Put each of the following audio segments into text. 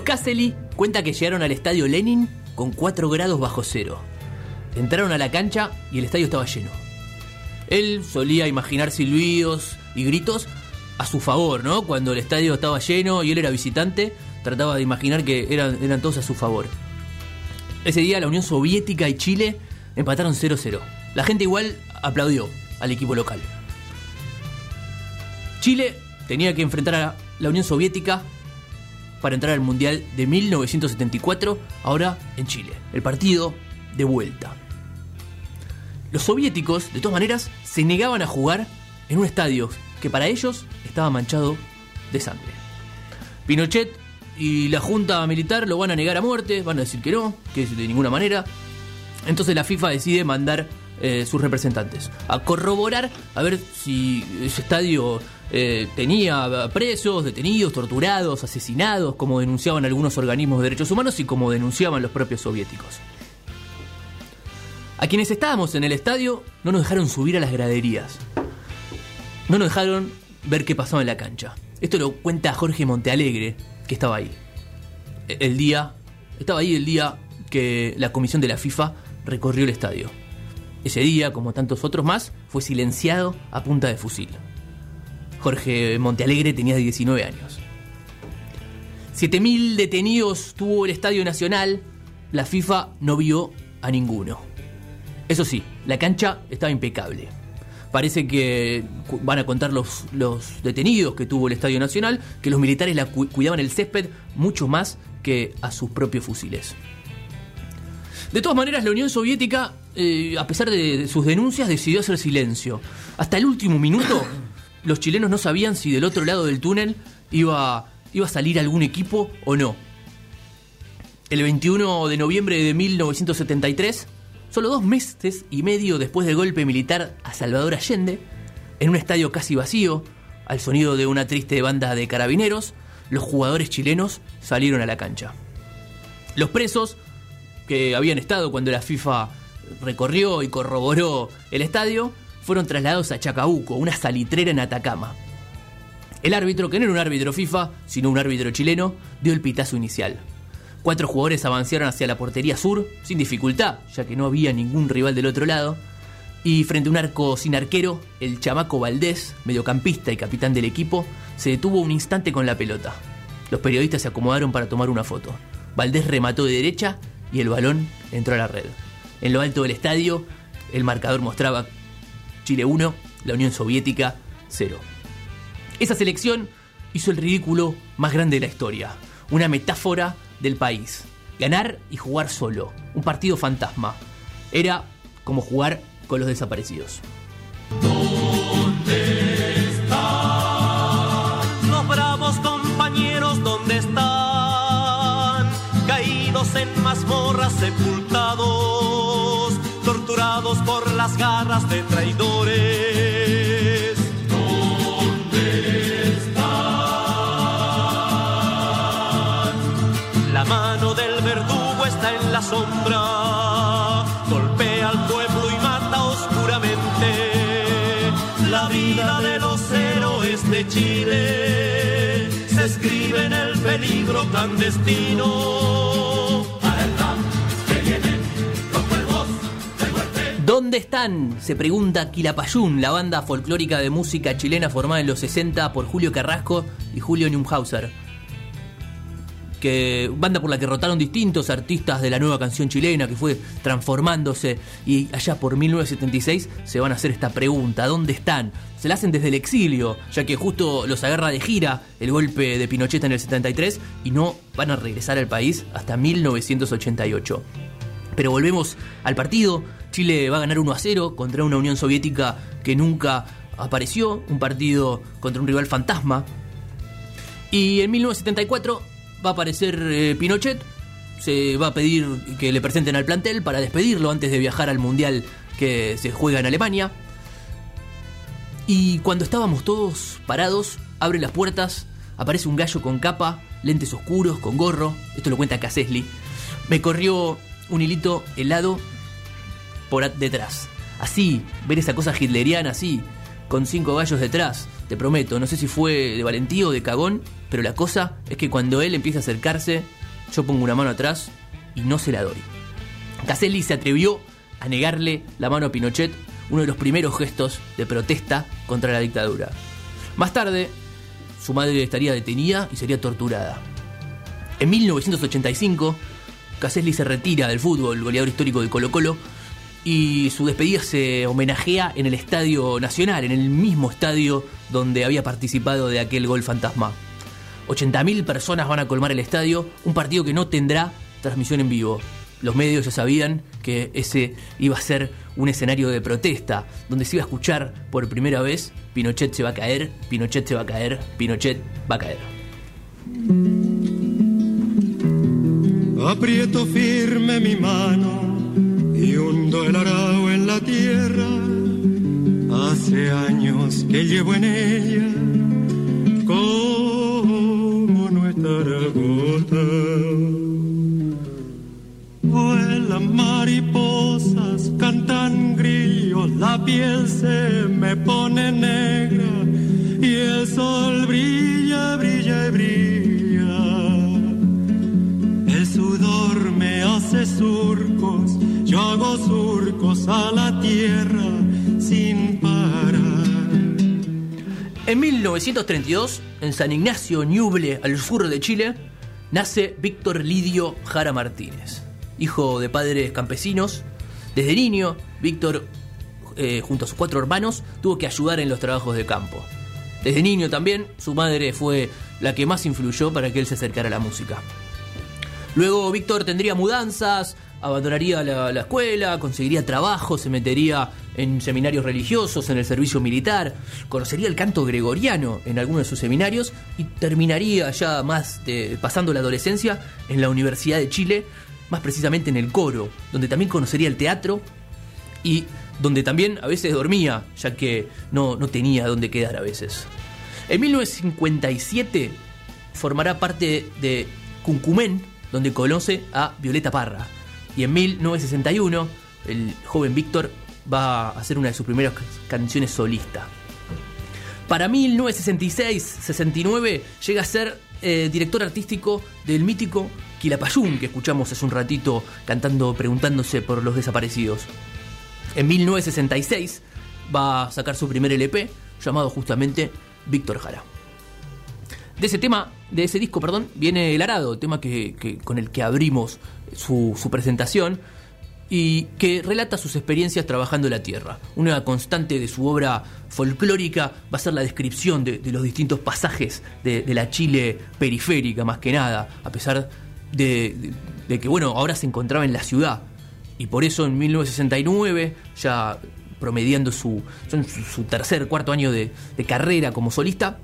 Carlos Caselli cuenta que llegaron al estadio Lenin con 4 grados bajo cero. Entraron a la cancha y el estadio estaba lleno. Él solía imaginar silbidos y gritos a su favor, ¿no? Cuando el estadio estaba lleno y él era visitante, trataba de imaginar que eran, eran todos a su favor. Ese día la Unión Soviética y Chile empataron 0-0. La gente igual aplaudió al equipo local. Chile tenía que enfrentar a la Unión Soviética para entrar al Mundial de 1974, ahora en Chile. El partido de vuelta. Los soviéticos, de todas maneras, se negaban a jugar en un estadio que para ellos estaba manchado de sangre. Pinochet y la Junta Militar lo van a negar a muerte, van a decir que no, que de ninguna manera. Entonces la FIFA decide mandar eh, sus representantes a corroborar a ver si ese estadio eh, tenía presos, detenidos, torturados, asesinados, como denunciaban algunos organismos de derechos humanos y como denunciaban los propios soviéticos. A quienes estábamos en el estadio no nos dejaron subir a las graderías. No nos dejaron ver qué pasaba en la cancha. Esto lo cuenta Jorge Montealegre, que estaba ahí. El día. Estaba ahí el día que la comisión de la FIFA recorrió el estadio. Ese día, como tantos otros más, fue silenciado a punta de fusil. Jorge Montealegre tenía 19 años. 7.000 detenidos tuvo el Estadio Nacional, la FIFA no vio a ninguno. Eso sí, la cancha estaba impecable. Parece que van a contar los, los detenidos que tuvo el Estadio Nacional, que los militares la cuidaban el césped mucho más que a sus propios fusiles. De todas maneras, la Unión Soviética, eh, a pesar de sus denuncias, decidió hacer silencio. Hasta el último minuto, los chilenos no sabían si del otro lado del túnel iba, iba a salir algún equipo o no. El 21 de noviembre de 1973, Solo dos meses y medio después del golpe militar a Salvador Allende, en un estadio casi vacío, al sonido de una triste banda de carabineros, los jugadores chilenos salieron a la cancha. Los presos, que habían estado cuando la FIFA recorrió y corroboró el estadio, fueron trasladados a Chacabuco, una salitrera en Atacama. El árbitro, que no era un árbitro FIFA, sino un árbitro chileno, dio el pitazo inicial. Cuatro jugadores avanzaron hacia la portería sur sin dificultad, ya que no había ningún rival del otro lado. Y frente a un arco sin arquero, el chamaco Valdés, mediocampista y capitán del equipo, se detuvo un instante con la pelota. Los periodistas se acomodaron para tomar una foto. Valdés remató de derecha y el balón entró a la red. En lo alto del estadio, el marcador mostraba Chile 1, la Unión Soviética 0. Esa selección hizo el ridículo más grande de la historia, una metáfora del país. Ganar y jugar solo. Un partido fantasma. Era como jugar con los desaparecidos. ¿Dónde están los bravos compañeros? ¿Dónde están? Caídos en mazmorras sepultados, torturados por las garras de traidores peligro clandestino. ¿Dónde están? Se pregunta Quilapayún, la banda folclórica de música chilena formada en los 60 por Julio Carrasco y Julio Neumhauser que banda por la que rotaron distintos artistas de la nueva canción chilena que fue transformándose y allá por 1976 se van a hacer esta pregunta, ¿dónde están? Se la hacen desde el exilio, ya que justo los agarra de gira el golpe de Pinochet en el 73 y no van a regresar al país hasta 1988. Pero volvemos al partido, Chile va a ganar 1 a 0 contra una Unión Soviética que nunca apareció, un partido contra un rival fantasma. Y en 1974 va a aparecer eh, Pinochet, se va a pedir que le presenten al plantel para despedirlo antes de viajar al Mundial que se juega en Alemania. Y cuando estábamos todos parados, abre las puertas, aparece un gallo con capa, lentes oscuros, con gorro, esto lo cuenta Cassesli. Me corrió un hilito helado por detrás. Así, ver esa cosa hitleriana así, con cinco gallos detrás, te prometo. No sé si fue de valentía o de cagón, pero la cosa es que cuando él empieza a acercarse, yo pongo una mano atrás y no se la doy. Caselli se atrevió a negarle la mano a Pinochet, uno de los primeros gestos de protesta contra la dictadura. Más tarde, su madre estaría detenida y sería torturada. En 1985, Caselli se retira del fútbol, goleador histórico de Colo Colo, y su despedida se homenajea en el Estadio Nacional, en el mismo estadio donde había participado de aquel gol fantasma. 80.000 personas van a colmar el estadio, un partido que no tendrá transmisión en vivo. Los medios ya sabían que ese iba a ser un escenario de protesta, donde se iba a escuchar por primera vez Pinochet se va a caer, Pinochet se va a caer, Pinochet va a caer. Aprieto firme mi mano y hundo el arao en la tierra. Hace años que llevo en ella como nuestra gota. Vuelan mariposas, cantan grillos, la piel se me pone negra y el sol brilla, brilla y brilla. El sudor me hace surcos, surcos a la tierra sin parar. En 1932, en San Ignacio Ñuble, al sur de Chile, nace Víctor Lidio Jara Martínez, hijo de padres campesinos. Desde niño, Víctor, eh, junto a sus cuatro hermanos, tuvo que ayudar en los trabajos de campo. Desde niño también, su madre fue la que más influyó para que él se acercara a la música. Luego Víctor tendría mudanzas, abandonaría la, la, escuela, conseguiría trabajo, se metería en seminarios religiosos, en el servicio militar, conocería el canto gregoriano en algunos de sus seminarios y terminaría ya más de, pasando la adolescencia en la Universidad de Chile, más precisamente en el coro, donde también conocería el teatro y donde también a veces dormía, ya que no, no tenía dónde quedar a veces. En 1957 formará parte de Cuncumén, donde conoce a Violeta Parra. Y en 1961, el joven Víctor va a hacer una de sus primeras canciones solista. Para 1966-69 llega a ser eh, director artístico del mítico Quilapayún, que escuchamos hace un ratito cantando, preguntándose por los desaparecidos. En 1966 va a sacar su primer LP, llamado justamente Víctor Jara. De ese tema, de ese disco, perdón, viene El Arado, tema que, con el que abrimos su, presentación y que relata sus experiencias trabajando la tierra. Una constante de su obra folclórica va a ser la descripción de, de los distintos pasajes de, la Chile periférica, más que nada, a pesar de, que, bueno, ahora se encontraba en la ciudad. Y por eso en 1969, ya promediando su, su, su tercer, cuarto año de carrera como solista,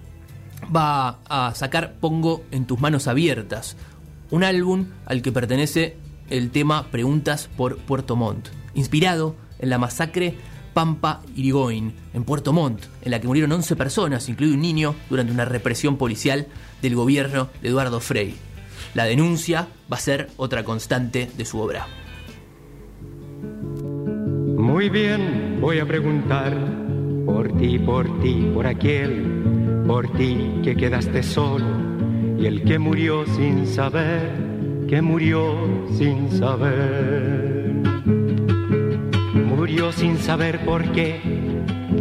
va a sacar Pongo en tus manos abiertas, un álbum al que pertenece el tema Preguntas por Puerto Montt, inspirado en la masacre Pampa Irigoyen en Puerto Montt, en la que murieron 11 personas, incluido un niño, durante una represión policial del gobierno de Eduardo Frei. La denuncia va a ser otra constante de su obra. Muy bien, voy a preguntar por ti, por ti, por aquel, por ti que quedaste solo y el que murió sin saber, que murió sin saber. Murió sin saber por qué,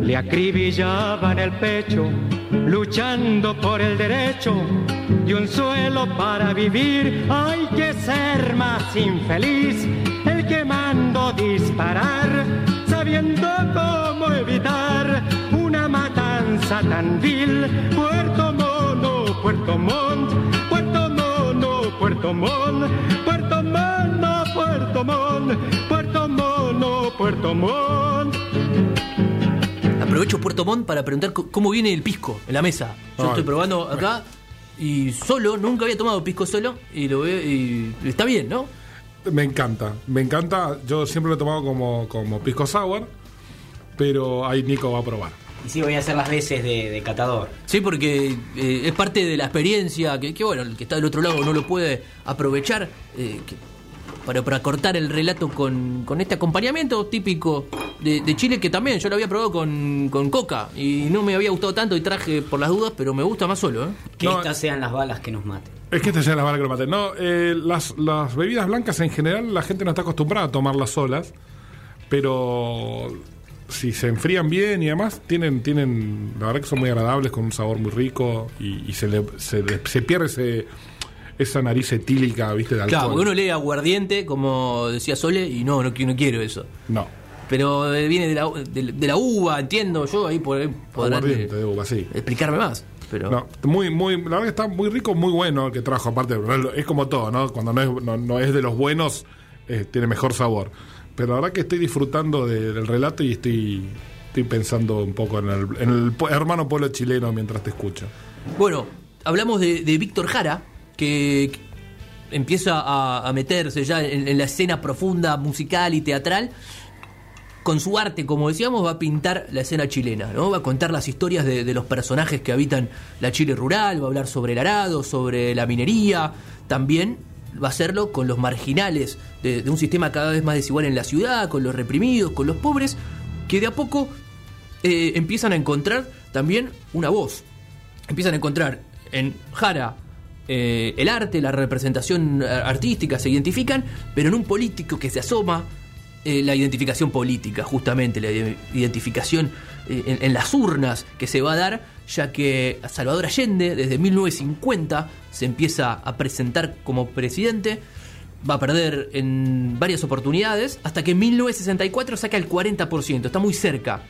le acribillaban el pecho, luchando por el derecho de un suelo para vivir. Hay que ser más infeliz, el que mando disparar, sabiendo cómo evitar vil. Puerto Mono, Puerto Montt, Puerto Mono, Puerto Montt, Puerto Mono, Puerto Montt, Puerto Mono, Puerto Montt. Aprovecho Puerto Montt para preguntar cómo viene el pisco en la mesa. Yo Ay, estoy probando acá y solo, nunca había tomado pisco solo y lo veo y está bien, ¿no? Me encanta, me encanta. Yo siempre lo he tomado como, como pisco sour, pero ahí Nico va a probar. Y sí, voy a hacer las veces de, de catador. Sí, porque eh, es parte de la experiencia que, que, bueno, el que está del otro lado no lo puede aprovechar. Eh, que para, para cortar el relato con, con este acompañamiento típico de, de Chile que también yo lo había probado con, con coca y no me había gustado tanto y traje por las dudas, pero me gusta más solo. ¿eh? Que No, estas sean las balas que nos maten. Es que esta ya es la bala que lo maten. No, eh, las, las bebidas blancas en general la gente no está acostumbrada a tomarlas solas, pero si se enfrían bien y además tienen, tienen la verdad que son muy agradables con un sabor muy rico y, y se, le, se, le- se pierde ese, esa nariz etílica, viste, de alcohol. Claro, porque uno lee aguardiente, como decía Sole, y no, no, qui- no quiero eso. No, Pero eh, viene de la, de, de la uva, entiendo yo, ahí por, podrán aguardiente eh, de uva, sí. explicarme más. Pero No, muy, muy, la verdad que está muy rico, muy bueno el que trajo. Aparte, es como todo, ¿no? Cuando no es, no, no es de los buenos, eh, tiene mejor sabor. Pero la verdad que estoy disfrutando de- del relato y estoy, estoy pensando un poco en el, hermano pueblo chileno mientras te escucho. Bueno, hablamos de, de Víctor Jara, que empieza a, meterse ya en, en la escena profunda, musical y teatral. Con su arte, como decíamos, va a pintar la escena chilena, ¿no? Va a contar las historias de, de los personajes que habitan la Chile rural, va a hablar sobre el arado, sobre la minería, también va a hacerlo con los marginales de, un sistema cada vez más desigual en la ciudad, con los reprimidos, con los pobres, que de a poco eh, empiezan a encontrar también una voz. Empiezan a encontrar en Jara eh, el arte, la representación artística, se identifican, pero en un político que se asoma, eh, la identificación política, justamente, la ide- identificación en, en las urnas que se va a dar, ya que Salvador Allende, desde 1950, se empieza a presentar como presidente, va a perder en varias oportunidades, hasta que en 1964 saca el 40%, está muy cerca.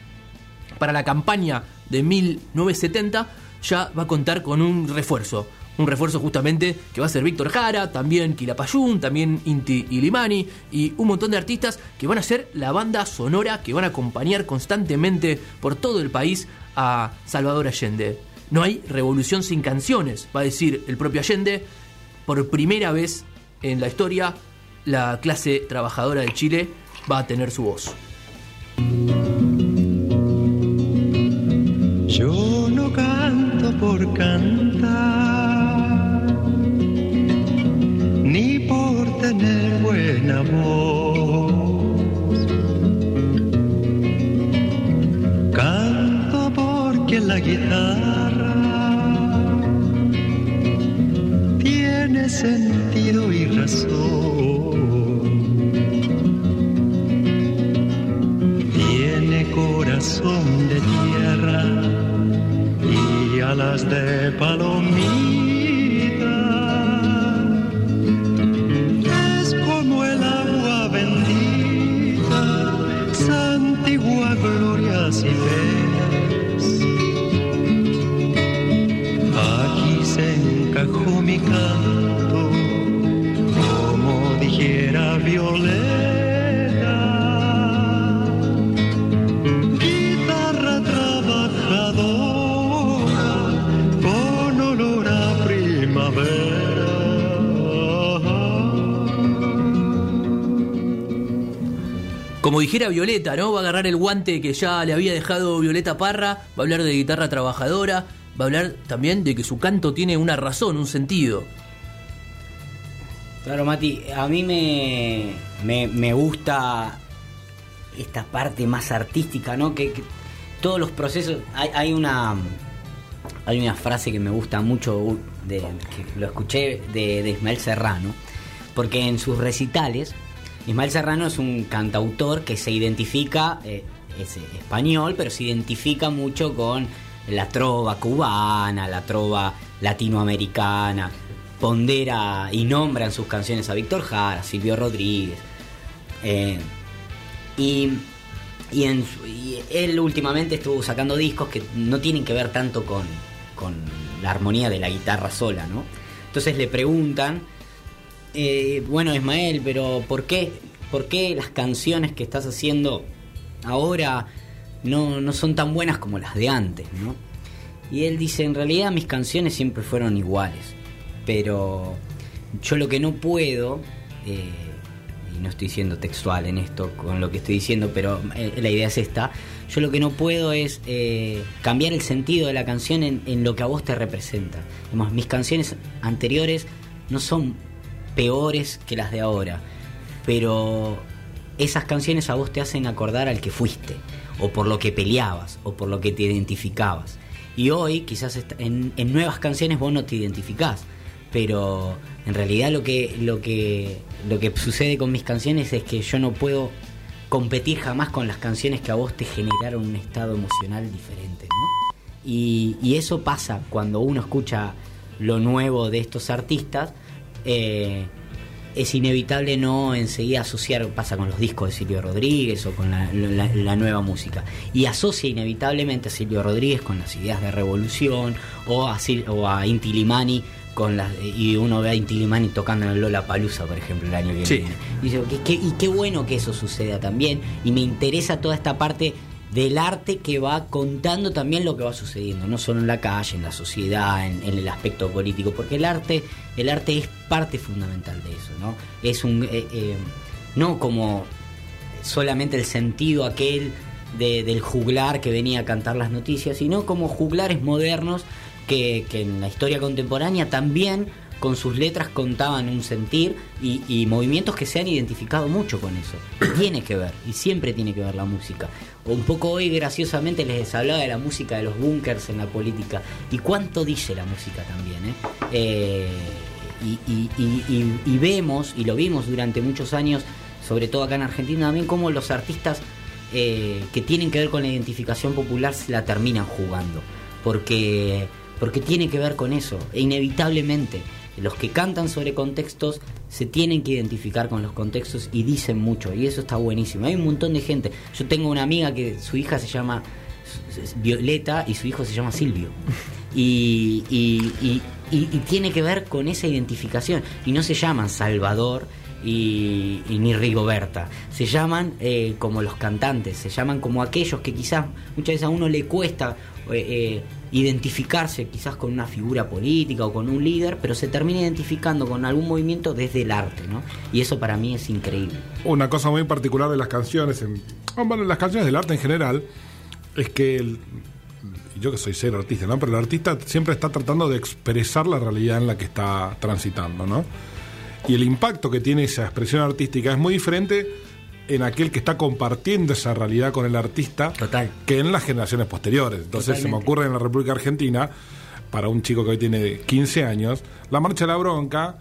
Para la campaña de 1970 ya va a contar con un refuerzo. Un refuerzo justamente que va a ser Víctor Jara, también Quilapayún, también Inti Ilimani y un montón de artistas que van a ser la banda sonora que van a acompañar constantemente por todo el país a Salvador Allende. No hay revolución sin canciones, va a decir el propio Allende. Por primera vez en la historia, la clase trabajadora de Chile va a tener su voz. Yo no canto por cantar, ni por tener buena voz. Sentido y razón. Tiene corazón de tierra y alas de palomita. Es como el agua bendita, santigua glorias y penas. Aquí se encajó mi canto, dijera Violeta, ¿no? Va a agarrar el guante que ya le había dejado Violeta Parra, va a hablar de guitarra trabajadora, va a hablar también de que su canto tiene una razón, un sentido. Claro, Mati, a mí me, me, gusta esta parte más artística, ¿no? Que, todos los procesos. Hay, una hay una frase que me gusta mucho, de, que lo escuché de, de Ismael Serrano, porque en sus recitales, Ismael Serrano es un cantautor que se identifica, eh, es español, pero se identifica mucho con la trova cubana, la trova latinoamericana, pondera y nombra en sus canciones a Víctor Jara, Silvio Rodríguez. eh, y, y él últimamente estuvo sacando discos que no tienen que ver tanto con, con la armonía de la guitarra sola, ¿no? Entonces le preguntan, eh, bueno Ismael, pero ¿por qué, ¿por qué las canciones que estás haciendo ahora no, no son tan buenas como las de antes. Y él dice, en realidad mis canciones siempre fueron iguales, pero yo lo que no puedo, eh, y no estoy siendo textual en esto con lo que estoy diciendo, pero eh, la idea es esta, yo lo que no puedo es cambiar el sentido de la canción en, en lo que a vos te representa. Digamos, mis canciones anteriores no son peores que las de ahora. pero esas canciones a vos te hacen acordar al que fuiste, o por lo que peleabas, o por lo que te identificabas. Y hoy, quizás en, en nuevas canciones vos no te identificás, pero en realidad lo que, lo, que, lo que sucede con mis canciones es que yo no puedo competir jamás con las canciones que a vos te generaron un estado emocional diferente. Y, y eso pasa cuando uno escucha lo nuevo de estos artistas. Eh, es inevitable no enseguida asociar, pasa con los discos de Silvio Rodríguez o con la, la- la nueva música, y asocia inevitablemente a Silvio Rodríguez con las ideas de revolución o a, Sil- o a Inti Limani con las, y uno ve a Inti Limani tocando en el Lola Palusa, por ejemplo, el año que Sí. viene. Y, dice, "¿Qué- qué- y qué bueno que eso suceda también, y me interesa toda esta parte del arte que va contando también lo que va sucediendo, no solo en la calle, en la sociedad, en, en el aspecto político, porque el arte, el arte es parte fundamental de eso, ¿no? Es un eh, eh, no como solamente el sentido aquel de- del juglar que venía a cantar las noticias, sino como juglares modernos que, que en la historia contemporánea también con sus letras contaban un sentir y, movimientos que se han identificado mucho con eso. Tiene que ver, y siempre tiene que ver la música. Un poco hoy graciosamente les hablaba de la música de los bunkers en la política. ¿Y cuánto dice la música también? eh? Eh, y vemos, y lo vimos durante muchos años, sobre todo acá en Argentina también, cómo los artistas eh, que tienen que ver con la identificación popular se la terminan jugando. Porque, porque tiene que ver con eso, e inevitablemente. Los que cantan sobre contextos se tienen que identificar con los contextos y dicen mucho, y eso está buenísimo. Hay un montón de gente. Yo tengo una amiga que su hija se llama Violeta y su hijo se llama Silvio. Y, y- y- y- y tiene que ver con esa identificación. Y no se llaman Salvador y, y ni Rigoberta. Se llaman eh, como los cantantes, se llaman como aquellos que quizás muchas veces a uno le cuesta eh, eh, identificarse quizás con una figura política o con un líder, pero se termina identificando con algún movimiento desde el arte, ¿no? Y eso para mí es increíble. Una cosa muy particular de las canciones, en, ah, bueno, las canciones del arte en general, es que el- yo que soy cero artista, ¿no? Pero el artista siempre está tratando de expresar la realidad en la que está transitando, ¿no? Y el impacto que tiene esa expresión artística es muy diferente en aquel que está compartiendo esa realidad con el artista Total. que en las generaciones posteriores. Entonces se me ocurre en la República Argentina, para un chico que hoy tiene 15 años, la marcha de la bronca,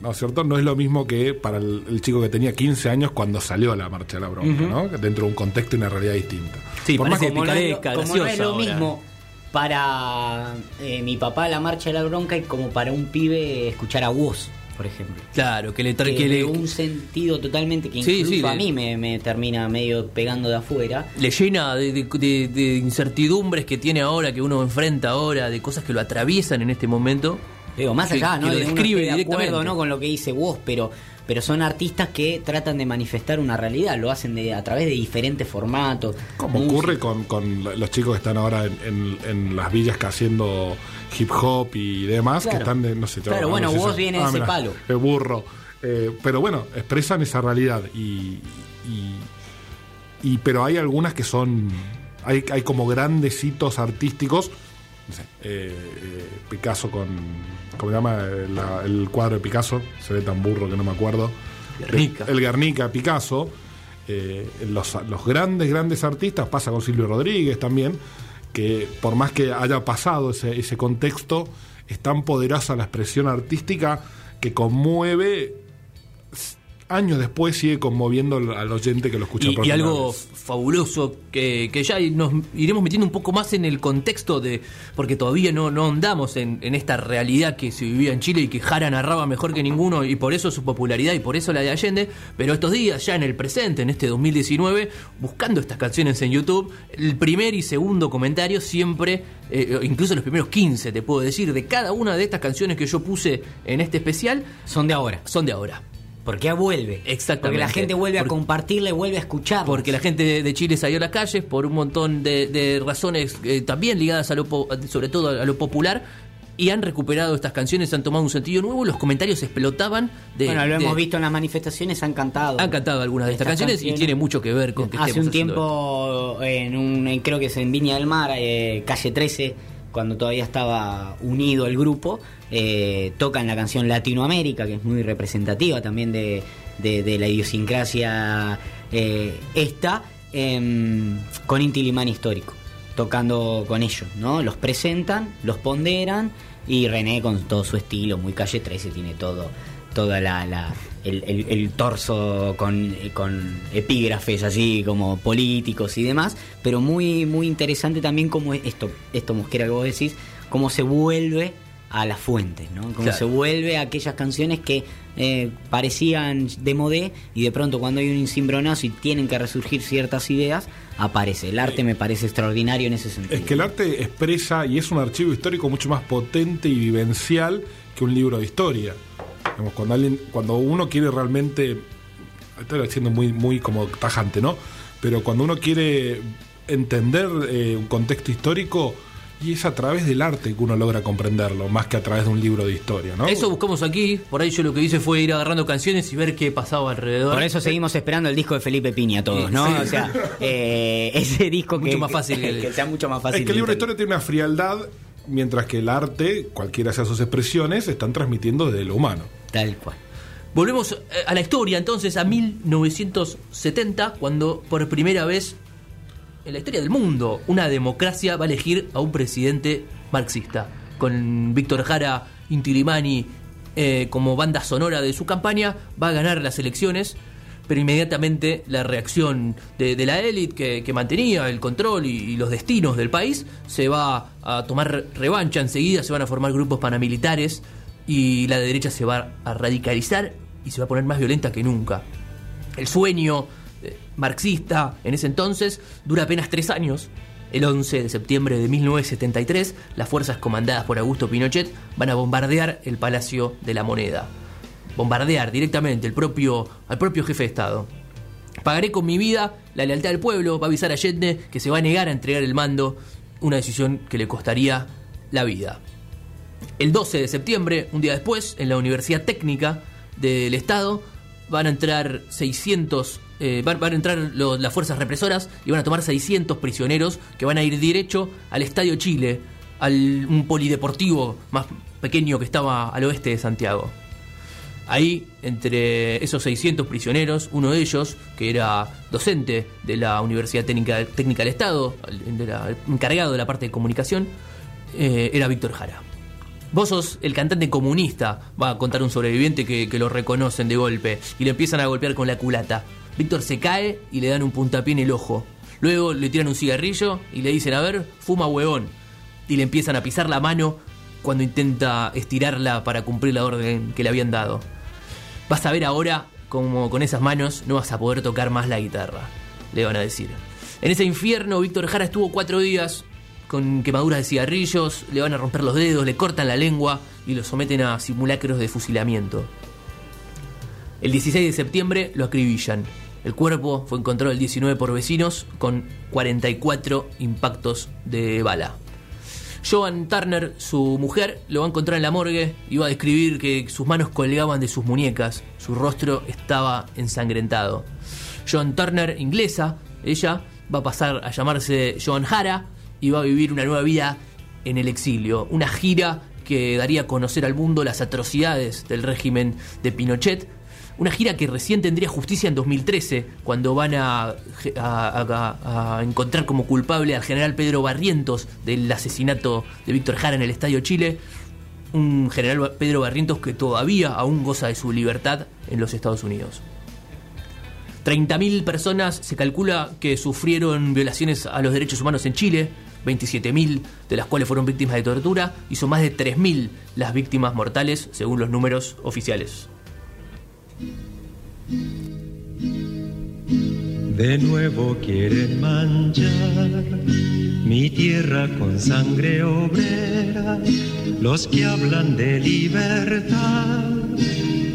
¿no es cierto? No es lo mismo que para el, el chico que tenía 15 años cuando salió la marcha de la bronca, ¿no? Dentro de un contexto y una realidad distinta. Sí, Por más parece que- como no es lo, picaresca, como no es lo ahora. mismo para eh, mi papá la marcha de la bronca y como para un pibe escuchar a vos, por ejemplo. Claro, que le Que trae que de le, un sentido totalmente que incluso sí, a de- mí me, me termina medio pegando de afuera. le llena de, de- de- de incertidumbres que tiene ahora, que uno enfrenta ahora, de cosas que lo atraviesan en este momento. Digo, más Que- allá, que ¿no? lo de uno describe de acuerdo. ¿no? con lo que dice vos, pero, pero son artistas que tratan de manifestar una realidad, lo hacen de, a través de diferentes formatos. Como música. ocurre con, los chicos que están ahora en, en- en las villas que haciendo hip hop y demás, que están de, no sé, Claro, no bueno, sé, vos eso- viene de ese palo. eh, burro. Eh, pero bueno, expresan esa realidad y, y, y- pero hay algunas que son hay, hay como grandes hitos artísticos no sé, eh, eh, Picasso con ¿cómo se llama? La- el cuadro de Picasso se ve tan burro que no me acuerdo Guernica. el Guernica Picasso eh, los, los grandes grandes artistas pasa con Silvio Rodríguez también que por más que haya pasado ese, ese contexto es tan poderosa la expresión artística que conmueve años después sigue conmoviendo al oyente que lo escucha Y, por y algo vez. fabuloso que, que ya nos iremos metiendo un poco más en el contexto de. porque todavía no, no andamos en, en esta realidad que se vivía en Chile y que Jara narraba mejor que ninguno y por eso su popularidad y por eso la de Allende. Pero estos días, ya en el presente, en este 2019, buscando estas canciones en YouTube, el primer y segundo comentario siempre, eh, incluso los primeros 15, te puedo decir, de cada una de estas canciones que yo puse en este especial, Son de ahora. son de ahora. Porque ya vuelve. Exactamente. Porque la gente vuelve a compartirla y vuelve a escuchar. Porque la gente de, de Chile salió a las calles por un montón de, de razones eh, también ligadas a lo sobre todo a lo popular y han recuperado estas canciones, han tomado un sentido nuevo, los comentarios explotaban de Bueno, lo de- hemos visto en las manifestaciones, han cantado. han cantado algunas de estas, canciones, y tiene mucho que ver con que Hace un tiempo, en un, creo que es en Viña del Mar, eh, calle 13, cuando todavía estaba unido el grupo, eh, tocan la canción Latinoamérica, que es muy representativa también de, de- la idiosincrasia eh, esta, em, con Inti Limán histórico, tocando con ellos, ¿no? Los presentan, los ponderan y René con todo su estilo, muy calle 13, tiene todo, toda la, el torso con, con epígrafes así como políticos y demás, pero muy, muy interesante también como esto, esto Mosquera que vos decís, cómo se vuelve a las fuentes, ¿no? Claro. se vuelve a aquellas canciones que eh, parecían de modé y de pronto cuando hay un cimbronazo y tienen que resurgir ciertas ideas, aparece. El arte me parece extraordinario en ese sentido. Es que el arte expresa y es un archivo histórico mucho más potente y vivencial que un libro de historia. Digamos, cuando, alguien, cuando uno quiere realmente, estoy siendo muy, muy como tajante, ¿no? Pero cuando uno quiere entender eh, un contexto histórico, y es a través del arte que uno logra comprenderlo, más que a través de un libro de historia, ¿no? Eso buscamos aquí. Por ahí yo lo que hice fue ir agarrando canciones y ver qué pasaba alrededor. Por eso seguimos esperando el disco de Felipe Piña todos, ¿no? Sí. O sea, eh, ese disco que, Mucho más fácil que, que- que sea mucho más fácil. Es que el libro de de historia tiene una frialdad, mientras que el arte, cualquiera sea sus expresiones, están transmitiendo desde lo humano. Tal cual. Volvemos eh, a la historia entonces a 1970, cuando por primera vez en la historia del mundo una democracia va a elegir a un presidente marxista. Con Víctor Jara Intilimani eh, como banda sonora de su campaña, va a ganar las elecciones, pero inmediatamente la reacción de, la élite que, mantenía el control y, y los destinos del país se va a tomar revancha enseguida, se van a formar grupos paramilitares y la derecha se va a radicalizar y se va a poner más violenta que nunca. El sueño eh, marxista en ese entonces dura apenas tres años. El 11 de septiembre de 1973, las fuerzas comandadas por Augusto Pinochet van a bombardear el Palacio de la Moneda. Bombardear directamente el propio, al propio jefe de Estado. Pagaré con mi vida la lealtad del pueblo, va a avisar a Allende que se va a negar a entregar el mando, una decisión que le costaría la vida. El 12 de septiembre, un día después, en la Universidad Técnica del Estado, van a entrar 600, eh, van, a entrar las fuerzas represoras y van a tomar 600 prisioneros que van a ir derecho al Estadio Chile, al un polideportivo más pequeño que estaba al oeste de Santiago. Ahí, entre esos 600 prisioneros, uno de ellos, que era docente de la Universidad Técnica, del Estado, encargado de la parte de comunicación, eh, era Víctor Jara. Vos sos el cantante comunista, va a contar un sobreviviente que, que lo reconocen de golpe y le empiezan a golpear con la culata. Víctor se cae y le dan un puntapié en el ojo. Luego le tiran un cigarrillo y le dicen, a ver, fuma huevón. Y le empiezan a pisar la mano cuando intenta estirarla para cumplir la orden que le habían dado. Vas a ver ahora como con esas manos no vas a poder tocar más la guitarra, le van a decir. En ese infierno, Víctor Jara estuvo cuatro días con quemaduras de cigarrillos, le van a romper los dedos, le cortan la lengua y lo someten a simulacros de fusilamiento. El 16 de septiembre lo acribillan. El cuerpo fue encontrado el 19 por vecinos con 44 impactos de bala. Joan Turner, su mujer, lo va a encontrar en la morgue y va a describir que sus manos colgaban de sus muñecas, su rostro estaba ensangrentado. Joan Turner, inglesa, ella va a pasar a llamarse Joan Jara y va a vivir una nueva vida en el exilio, una gira que daría a conocer al mundo las atrocidades del régimen de Pinochet, una gira que recién tendría justicia en 2013, cuando van a, encontrar como culpable al general Pedro Barrientos del asesinato de Víctor Jara en el Estadio Chile. Un general Pedro Barrientos que todavía aún goza de su libertad en los Estados Unidos. 30.000 personas se calcula que sufrieron violaciones a los derechos humanos en Chile, 27.000 de las cuales fueron víctimas de tortura y son más de 3.000 las víctimas mortales según los números oficiales. De nuevo quieren manchar mi tierra con sangre obrera, los que hablan de libertad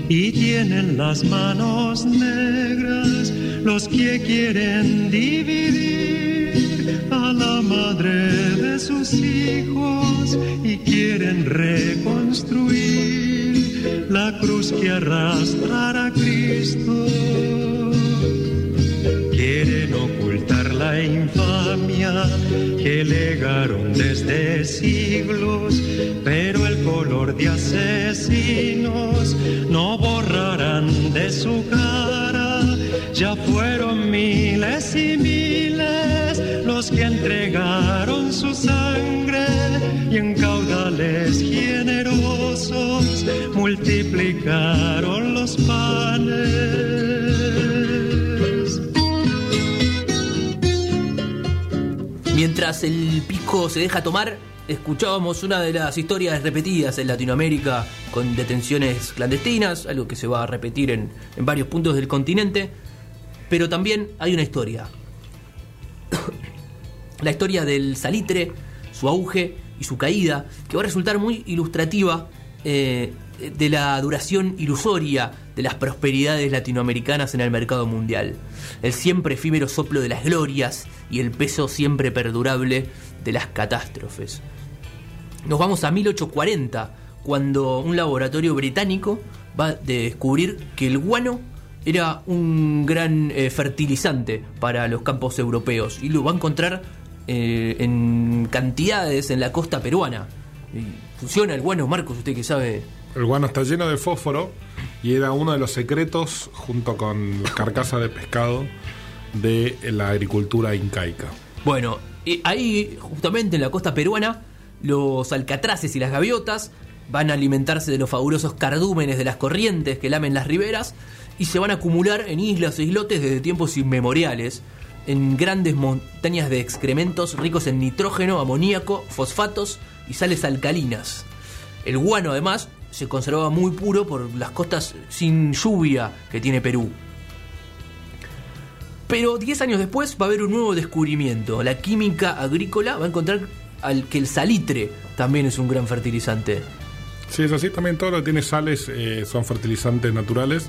y tienen las manos negras, los que quieren dividir a la madre de sus hijos y quieren reconstruir la cruz que arrastrará a Cristo. Quieren ocultar la infamia que legaron desde siglos multiplicaron los panes. Mientras el pisco se deja tomar, escuchábamos una de las historias repetidas en Latinoamérica con detenciones clandestinas, algo que se va a repetir en, en varios puntos del continente, pero también hay una historia. La historia del salitre, su auge y su caída, que va a resultar muy ilustrativa eh, de la duración ilusoria de las prosperidades latinoamericanas en el mercado mundial. El siempre efímero soplo de las glorias y el peso siempre perdurable de las catástrofes. Nos vamos a 1840, cuando un laboratorio británico va a descubrir que el guano era un gran eh, fertilizante para los campos europeos y lo va a encontrar eh, en cantidades en la costa peruana. Y funciona el guano, Marcos, usted que sabe. El guano está lleno de fósforo y era uno de los secretos, junto con la carcasa de pescado, de la agricultura incaica. Bueno, y ahí, justamente en la costa peruana, los alcatraces y las gaviotas van a alimentarse de los fabulosos cardúmenes de las corrientes que lamen las riberas y se van a acumular en islas e islotes desde tiempos inmemoriales, en grandes montañas de excrementos ricos en nitrógeno, amoníaco, fosfatos y sales alcalinas. El guano, además, se conservaba muy puro por las costas sin lluvia que tiene Perú. Pero 10 años después va a haber un nuevo descubrimiento. La química agrícola va a encontrar al que el salitre también es un gran fertilizante. Sí, es así. También todo lo que tiene sales eh, son fertilizantes naturales.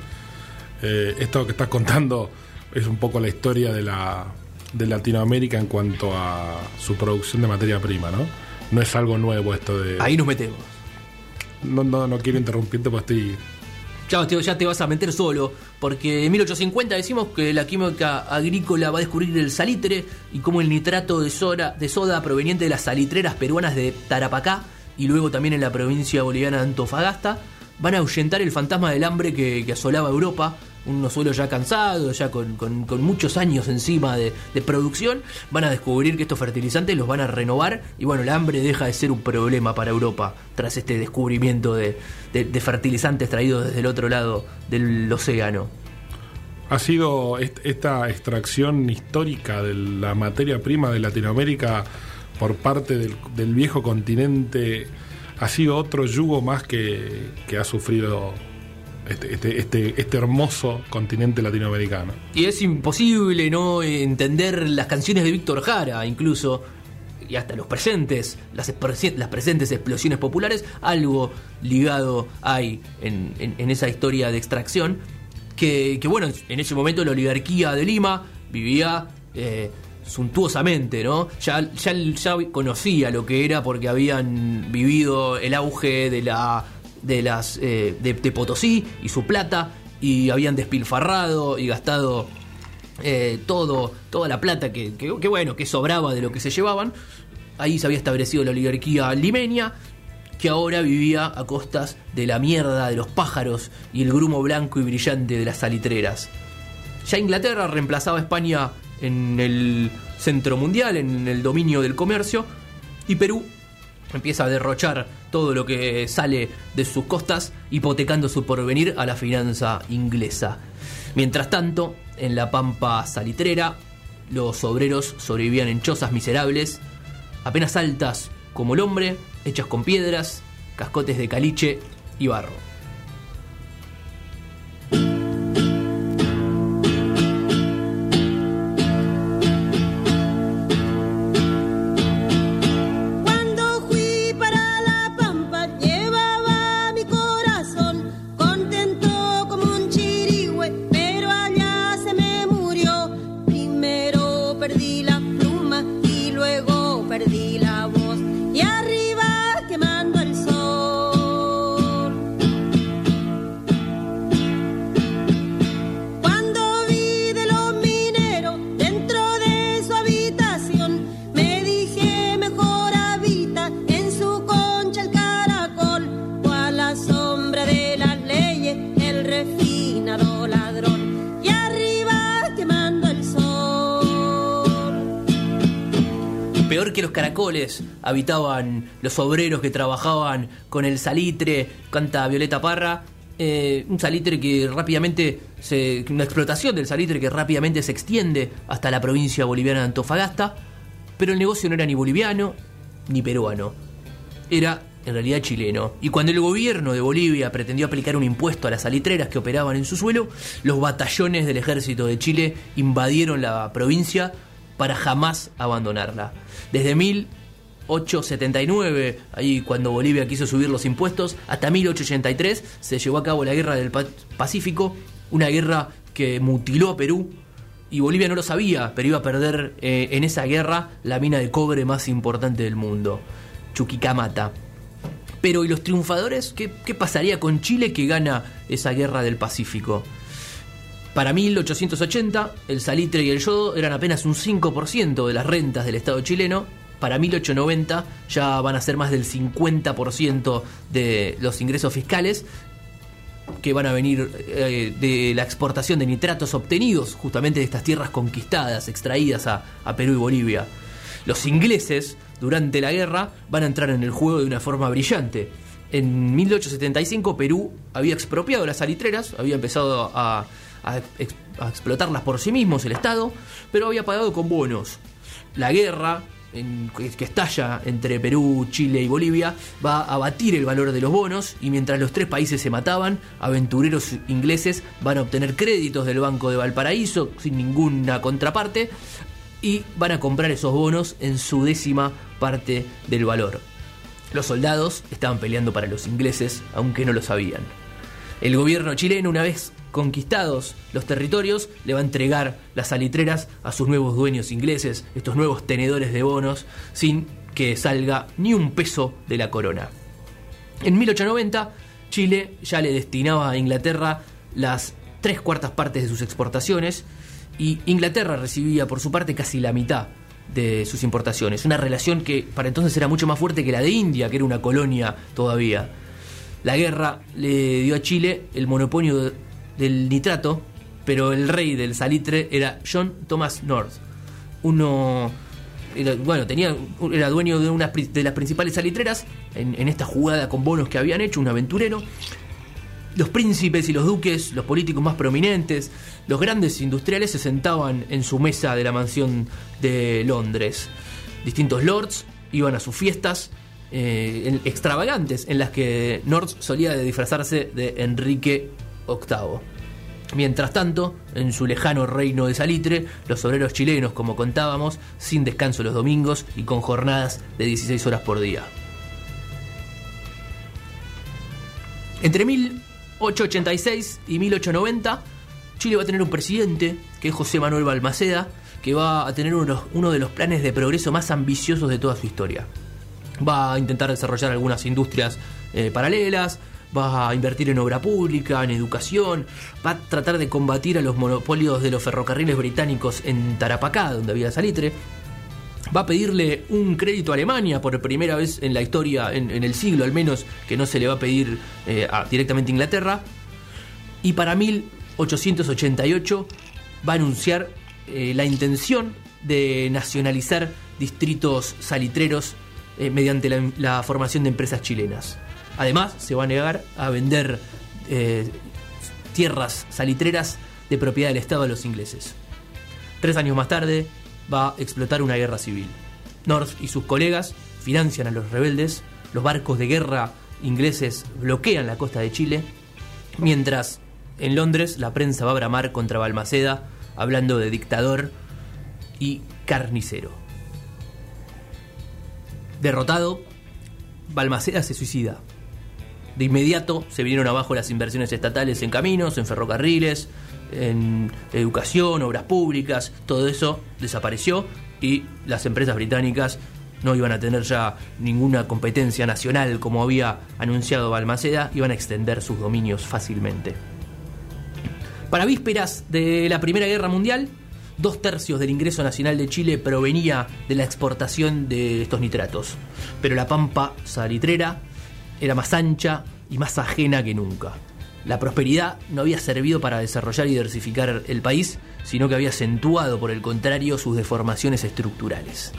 Eh, esto que estás contando es un poco la historia de, la, de Latinoamérica en cuanto a su producción de materia prima, ¿no? No es algo nuevo esto de... Ahí nos metemos. No, no, no quiero interrumpirte porque estoy... Ya te, ya te vas a meter solo, porque en 1850 decimos que la química agrícola va a descubrir el salitre y cómo el nitrato de soda, proveniente de las salitreras peruanas de Tarapacá y luego también en la provincia boliviana de Antofagasta van a ahuyentar el fantasma del hambre que asolaba Europa unos suelos ya cansados, ya con, con- muchos años encima de, de producción, van a descubrir que estos fertilizantes los van a renovar y bueno, el hambre deja de ser un problema para Europa tras este descubrimiento de, de- fertilizantes traídos desde el otro lado del océano. Ha sido est- esta extracción histórica de la materia prima de Latinoamérica por parte del, del viejo continente, ha sido otro yugo más que, que ha sufrido este, este, este, este hermoso continente latinoamericano. Y es imposible no entender las canciones de Víctor Jara, incluso, y hasta los presentes, las, las presentes explosiones populares, algo ligado hay en, en- en esa historia de extracción, que, que, bueno, en ese momento la oligarquía de Lima vivía... eh, suntuosamente, ¿no? Ya, ya, ya conocía lo que era porque habían vivido el auge de la de las eh, de, Potosí y su plata y habían despilfarrado y gastado eh, todo toda la plata que, que- que, bueno que sobraba de lo que se llevaban. Ahí se había establecido la oligarquía limeña que ahora vivía a costas de la mierda de los pájaros y el grumo blanco y brillante de las salitreras. Ya Inglaterra reemplazaba a España en el centro mundial, en el dominio del comercio, y Perú empieza a derrochar todo lo que sale de sus costas, hipotecando su porvenir a la finanza inglesa. Mientras tanto, en la pampa salitrera, los obreros sobrevivían en chozas miserables, apenas altas como el hombre, hechas con piedras, cascotes de caliche y barro. Habitaban los obreros que trabajaban con el salitre, canta Violeta Parra. eh, un salitre que rápidamente, se, una explotación del salitre que rápidamente se extiende hasta la provincia boliviana de Antofagasta, pero el negocio no era ni boliviano ni peruano, era en realidad chileno. Y cuando el gobierno de Bolivia pretendió aplicar un impuesto a las salitreras que operaban en su suelo, los batallones del ejército de Chile invadieron la provincia para jamás abandonarla. Desde 1879, ahí cuando Bolivia quiso subir los impuestos, hasta 1883 se llevó a cabo la Guerra del Pa- Pacífico, una guerra que mutiló a Perú y Bolivia no lo sabía, pero iba a perder eh, en esa guerra la mina de cobre más importante del mundo, Chuquicamata. Pero ¿y los triunfadores? ¿Qué, qué pasaría con Chile que gana esa guerra del Pacífico? Para 1880, el salitre y el yodo eran apenas un 5% de las rentas del Estado chileno. Para 1890 ya van a ser más del 50% de los ingresos fiscales que van a venir eh, de la exportación de nitratos obtenidos justamente de estas tierras conquistadas, extraídas a, Perú y Bolivia. Los ingleses, durante la guerra, van a entrar en el juego de una forma brillante. En 1875 Perú había expropiado las salitreras, había empezado a explotarlas por sí mismos el Estado, pero había pagado con bonos. La guerra que estalla entre Perú, Chile y Bolivia va a abatir el valor de los bonos y mientras los tres países se mataban, aventureros ingleses van a obtener créditos del Banco de Valparaíso sin ninguna contraparte y van a comprar esos bonos en su décima parte del valor. Los soldados estaban peleando para los ingleses, aunque no lo sabían. El gobierno chileno, una vez conquistados los territorios, le va a entregar las salitreras a sus nuevos dueños ingleses, estos nuevos tenedores de bonos, sin que salga ni un peso de la corona. En 1890, Chile ya le destinaba a Inglaterra las tres cuartas partes de sus exportaciones y Inglaterra recibía por su parte casi la mitad de sus importaciones. Una relación que para entonces era mucho más fuerte que la de India, que era una colonia todavía. La guerra le dio a Chile el monopolio del nitrato, pero el rey del salitre era John Thomas North. Uno era- bueno, tenía, era dueño de una de las principales salitreras en, esta jugada con bonos que habían hecho, un aventurero. Los príncipes y los duques, los políticos más prominentes, los grandes industriales se sentaban en su mesa de la mansión de Londres. Distintos lords iban a sus fiestas eh, extravagantes en las que North solía disfrazarse de Enrique VIII. Mientras tanto, en su lejano reino de Salitre, los obreros chilenos, como contábamos, sin descanso los domingos y con jornadas de 16 horas por día. Entre 1886 y 1890, Chile va a tener un presidente, que es José Manuel Balmaceda, que va a tener uno, de los planes de progreso más ambiciosos de toda su historia. Va a intentar desarrollar algunas industrias eh, paralelas, va a invertir en obra pública, en educación, va a tratar de combatir a los monopolios de los ferrocarriles británicos en Tarapacá, donde había salitre, va a pedirle un crédito a Alemania por primera vez en la historia, en, el siglo al menos, que no se le va a pedir eh, directamente a Inglaterra. Y para 1888 va a anunciar eh, la intención de nacionalizar distritos salitreros eh, mediante la formación de empresas chilenas. Además, se va a negar a vender eh, tierras salitreras de propiedad del Estado a los ingleses. Tres años más tarde va a explotar una guerra civil. North y sus colegas financian a los rebeldes, los barcos de guerra ingleses bloquean la costa de Chile, mientras en Londres la prensa va a bramar contra Balmaceda, hablando de dictador y carnicero. Derrotado, Balmaceda se suicida. De inmediato se vinieron abajo las inversiones estatales en caminos, en ferrocarriles, en educación, obras públicas, todo eso desapareció y las empresas británicas no iban a tener ya ninguna competencia nacional como había anunciado Balmaceda, iban a extender sus dominios fácilmente. Para vísperas de la Primera Guerra Mundial, dos tercios del ingreso nacional de Chile provenía de la exportación de estos nitratos, pero la pampa salitrera era más ancha y más ajena que nunca. La prosperidad no había servido para desarrollar y diversificar el país, sino que había acentuado, por el contrario, sus deformaciones estructurales.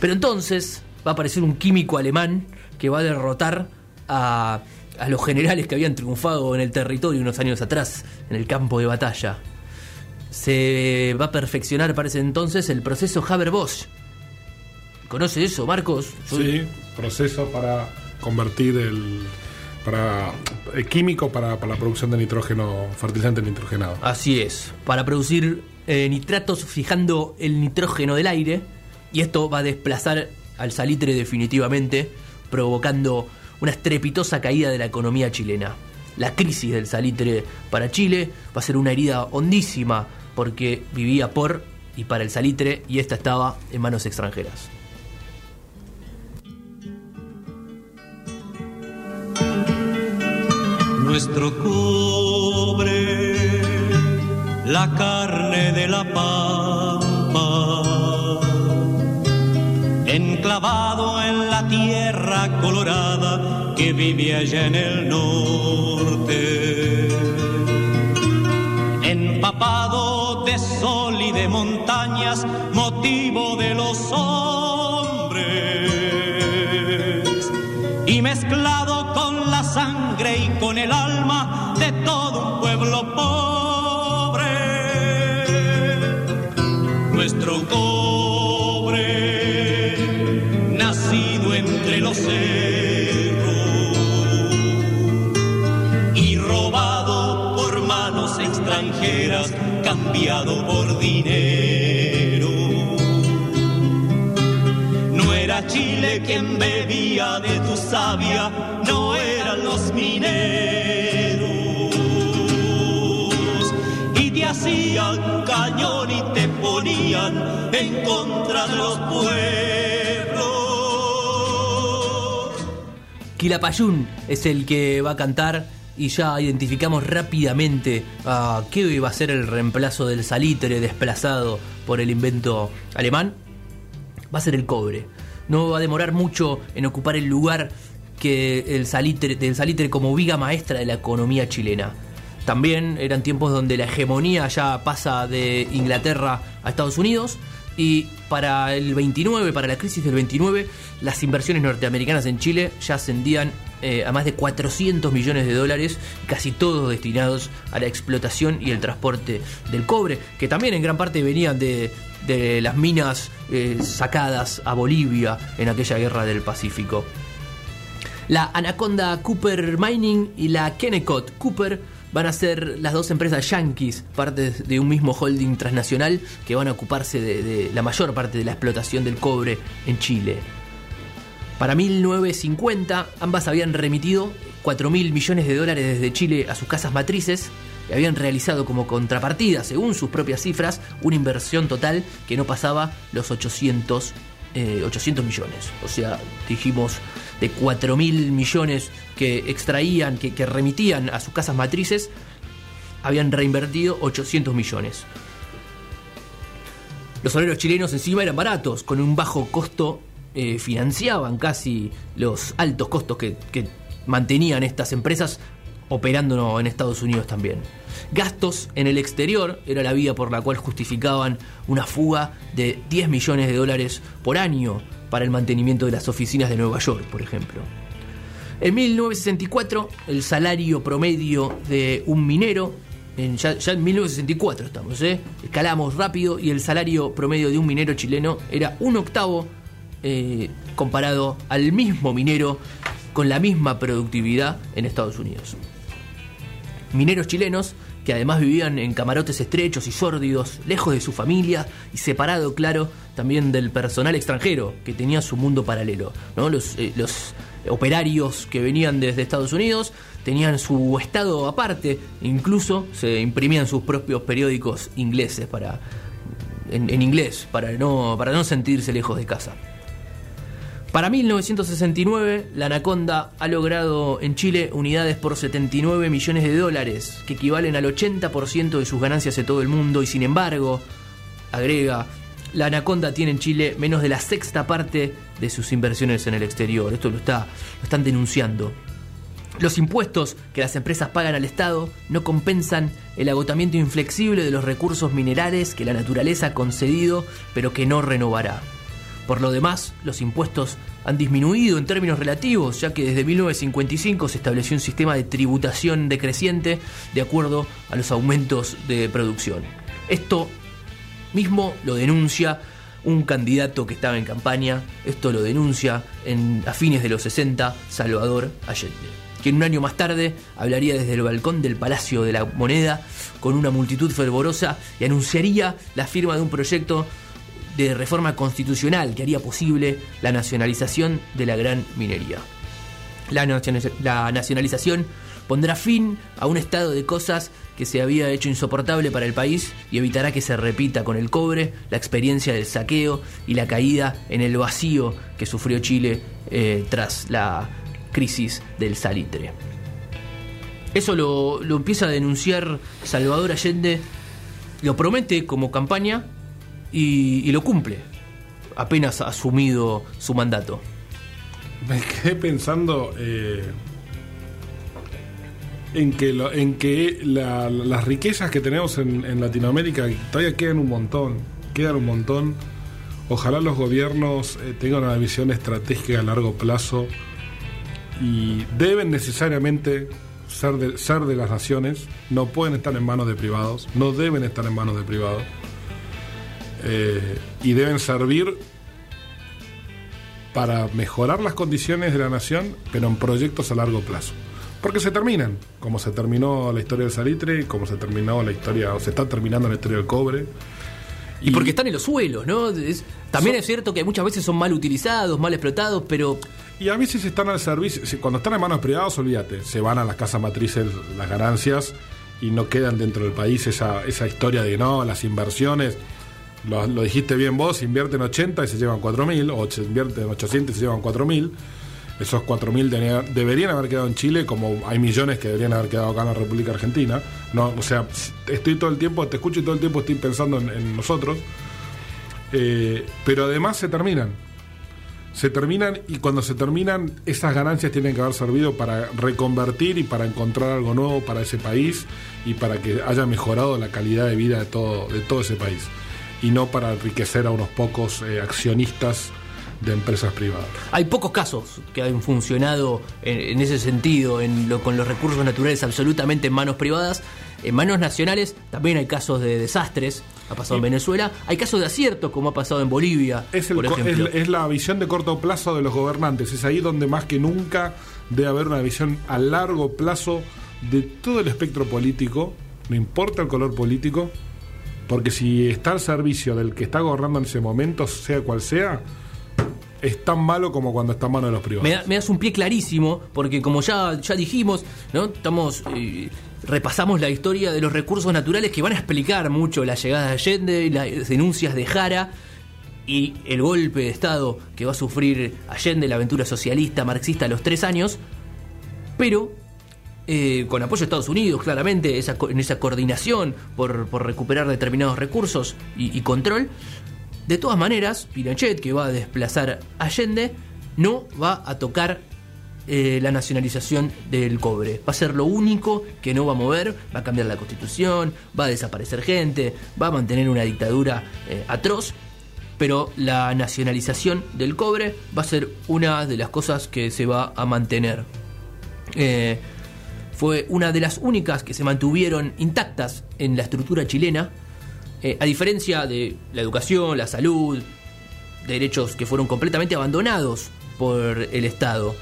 Pero entonces va a aparecer un químico alemán que va a derrotar a, a los generales que habían triunfado en el territorio unos años atrás, en el campo de batalla. Se va a perfeccionar para ese entonces el proceso Haber-Bosch. ¿Conoce eso, Marcos? Sí, proceso para convertir el para el químico para, para la producción de nitrógeno, fertilizante nitrogenado. Así es, para producir eh, nitratos fijando el nitrógeno del aire y esto va a desplazar al salitre definitivamente, provocando una estrepitosa caída de la economía chilena. La crisis del salitre para Chile va a ser una herida hondísima porque vivía por y para el salitre y esta estaba en manos extranjeras. Nuestro cobre, la carne de la pampa, enclavado en la tierra colorada que vive allá en el norte, empapado de sol y de montañas, motivo de los hombres, y mezclado quien bebía de tu savia, no eran los mineros. Y te hacían cañón y te ponían en contra de los pueblos. Quilapayún es el que va a cantar y ya identificamos rápidamente a qué iba a ser el reemplazo del salitre desplazado por el invento alemán. Va a ser el cobre. No va a demorar mucho en ocupar el lugar que el salitre, del salitre como viga maestra de la economía chilena. También eran tiempos donde la hegemonía ya pasa de Inglaterra a Estados Unidos y para el 29, para la crisis del 29, las inversiones norteamericanas en Chile ya ascendían eh, a más de 400 millones de dólares, casi todos destinados a la explotación y el transporte del cobre, que también en gran parte venían de, de las minas eh, sacadas a Bolivia en aquella guerra del Pacífico. La Anaconda Cooper Mining y la Kennecott Cooper van a ser las dos empresas yankees, parte de un mismo holding transnacional, que van a ocuparse de, de la mayor parte de la explotación del cobre en Chile. Para 1950, ambas habían remitido 4 mil millones de dólares desde Chile a sus casas matrices habían realizado como contrapartida, según sus propias cifras, una inversión total que no pasaba los 800, eh, 800 millones. O sea, dijimos de 4 mil millones que extraían, que, remitían a sus casas matrices, habían reinvertido 800 millones. Los obreros chilenos encima eran baratos, con un bajo costo eh, financiaban casi los altos costos que mantenían estas empresas operando en Estados Unidos también. Gastos en el exterior era la vía por la cual justificaban una fuga de 10 millones de dólares por año para el mantenimiento de las oficinas de Nueva York, por ejemplo. En 1964, el salario promedio de un minero, en- ya, en 1964 estamos, ¿eh? escalamos rápido y el salario promedio de un minero chileno era un octavo eh, comparado al mismo minero con la misma productividad en Estados Unidos. Mineros chilenos que además vivían en camarotes estrechos y sórdidos, lejos de su familia y separado, claro, también del personal extranjero que tenía su mundo paralelo. eh, los operarios que venían desde Estados Unidos tenían su estado aparte, incluso se imprimían sus propios periódicos ingleses para, en, en inglés para no, para no sentirse lejos de casa. Para 1969, la Anaconda ha logrado en Chile unidades por 79 millones de dólares, que equivalen al 80% de sus ganancias de todo el mundo, y sin embargo, agrega, la Anaconda tiene en Chile menos de la sexta parte de sus inversiones en el exterior. Esto lo, está, lo están denunciando. Los impuestos que las empresas pagan al Estado no compensan el agotamiento inflexible de los recursos minerales que la naturaleza ha concedido, pero que no renovará. Por lo demás, los impuestos han disminuido en términos relativos, ya que desde 1955 se estableció un sistema de tributación decreciente de acuerdo a los aumentos de producción. Esto mismo lo denuncia un candidato que estaba en campaña, esto lo denuncia en, a fines de los 60, Salvador Allende, quien un año más tarde hablaría desde el balcón del Palacio de la Moneda con una multitud fervorosa y anunciaría la firma de un proyecto de reforma constitucional que haría posible la nacionalización de la gran minería. La, nacionaliz- la nacionalización pondrá fin a un estado de cosas que se había hecho insoportable para el país y evitará que se repita con el cobre la experiencia del saqueo y la caída en el vacío que sufrió Chile eh, tras la crisis del salitre. Eso lo empieza a denunciar Salvador Allende, lo promete como campaña y, y lo cumple, apenas ha asumido su mandato. Me quedé pensando eh, en que, en que la- las riquezas que tenemos en, en Latinoamérica todavía quedan un montón, quedan un montón. Ojalá los gobiernos eh, tengan una visión estratégica a largo plazo y deben necesariamente ser de, ser de las naciones, no pueden estar en manos de privados, no deben estar en manos de privados eh, y deben servir para mejorar las condiciones de la nación, pero en proyectos a largo plazo. Porque se terminan, como se terminó la historia del salitre, como se terminó la historia, o se está terminando la historia del cobre. Y porque están en los suelos, ¿no? Es- también Son- es cierto que muchas veces son mal utilizados, mal explotados, pero Y a veces están al servicio, cuando están en manos privadas, olvídate, se van a las casas matrices las ganancias y no quedan dentro del país esa, esa historia de no, las inversiones. Lo, dijiste bien vos, invierten 80 y se llevan 4.000, o se invierten 800 y se llevan 4.000. Esos 4.000 tenía- deberían haber quedado en Chile, como hay millones que deberían haber quedado acá en la República Argentina. No, o sea, estoy todo el tiempo, te escucho y todo el tiempo estoy pensando en, en nosotros. Eh, pero además se terminan se terminan y cuando se terminan esas ganancias tienen que haber servido para reconvertir y para encontrar algo nuevo para ese país y para que haya mejorado la calidad de vida de todo de todo ese país y no para enriquecer a unos pocos eh, accionistas de empresas privadas. hay pocos casos que han funcionado en, en ese sentido, en lo- con los recursos naturales absolutamente en manos privadas. En manos nacionales también hay casos de desastres, ha pasado en Venezuela. Hay casos de aciertos, como ha pasado en Bolivia, Es, el por co- ejemplo. es, es la visión de corto plazo de los gobernantes. Es ahí donde más que nunca debe haber una visión a largo plazo de todo el espectro político, no importa el color político, porque si está al servicio del que está gobernando en ese momento, sea cual sea, es tan malo como cuando está en manos de los privados. Me, da- das un pie clarísimo, porque como ya, ya dijimos, ¿no? Estamos. eh, repasamos la historia de los recursos naturales que van a explicar mucho la llegada de Allende las denuncias de Jara y el golpe de Estado que va a sufrir Allende, la aventura socialista, marxista a los tres años, pero eh, con apoyo de Estados Unidos, claramente, en esa coordinación por, recuperar determinados recursos y, control. De todas maneras, Pinochet, que va a desplazar Allende, no va a tocar eh, la nacionalización del cobre. Va a ser lo único que no va a mover, va a cambiar la constitución, va a desaparecer gente, va a mantener una dictadura eh, atroz, pero la nacionalización del cobre va a ser una de las cosas que se va a mantener. Eh, fue una de las únicas que se mantuvieron intactas en la estructura chilena, eh, a diferencia de la educación, la salud, derechos que fueron completamente abandonados por el Estado,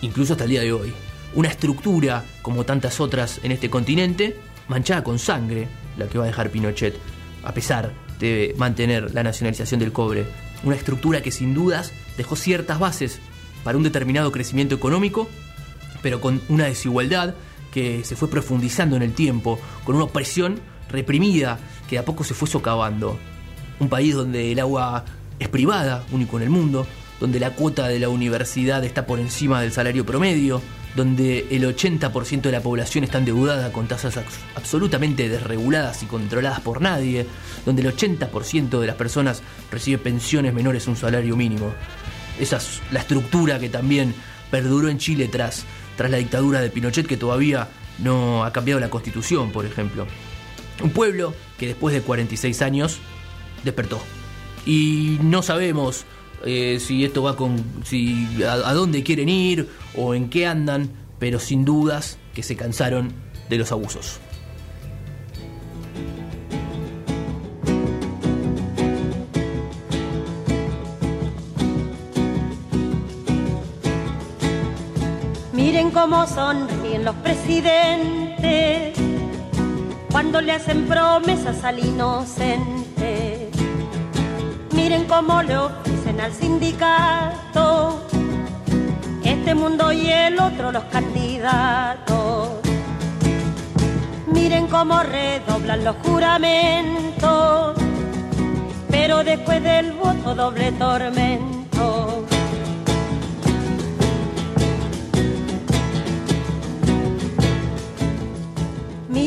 incluso hasta el día de hoy. Una estructura, como tantas otras en este continente, manchada con sangre, la que va a dejar Pinochet, a pesar de mantener la nacionalización del cobre. Una estructura que sin dudas dejó ciertas bases para un determinado crecimiento económico, pero con una desigualdad que se fue profundizando en el tiempo, con una opresión reprimida que de a poco se fue socavando. Un país donde el agua es privada, único en el mundo, donde la cuota de la universidad está por encima del salario promedio, donde el 80% de la población está endeudada con tasas abs- absolutamente desreguladas y controladas por nadie, donde el 80% de las personas recibe pensiones menores a un salario mínimo. Esa es la estructura que también perduró en Chile tras, tras la dictadura de Pinochet, que todavía no ha cambiado la constitución, por ejemplo. Un pueblo que después de 46 años despertó Y no sabemos eh, si esto va con. Si, a, a dónde quieren ir o en qué andan, pero sin dudas que se cansaron de los abusos. Cómo sonríen los presidentes cuando le hacen promesas al inocente. Miren cómo le ofrecen al sindicato este mundo y el otro los candidatos. Miren cómo redoblan los juramentos, pero después del voto doble tormento.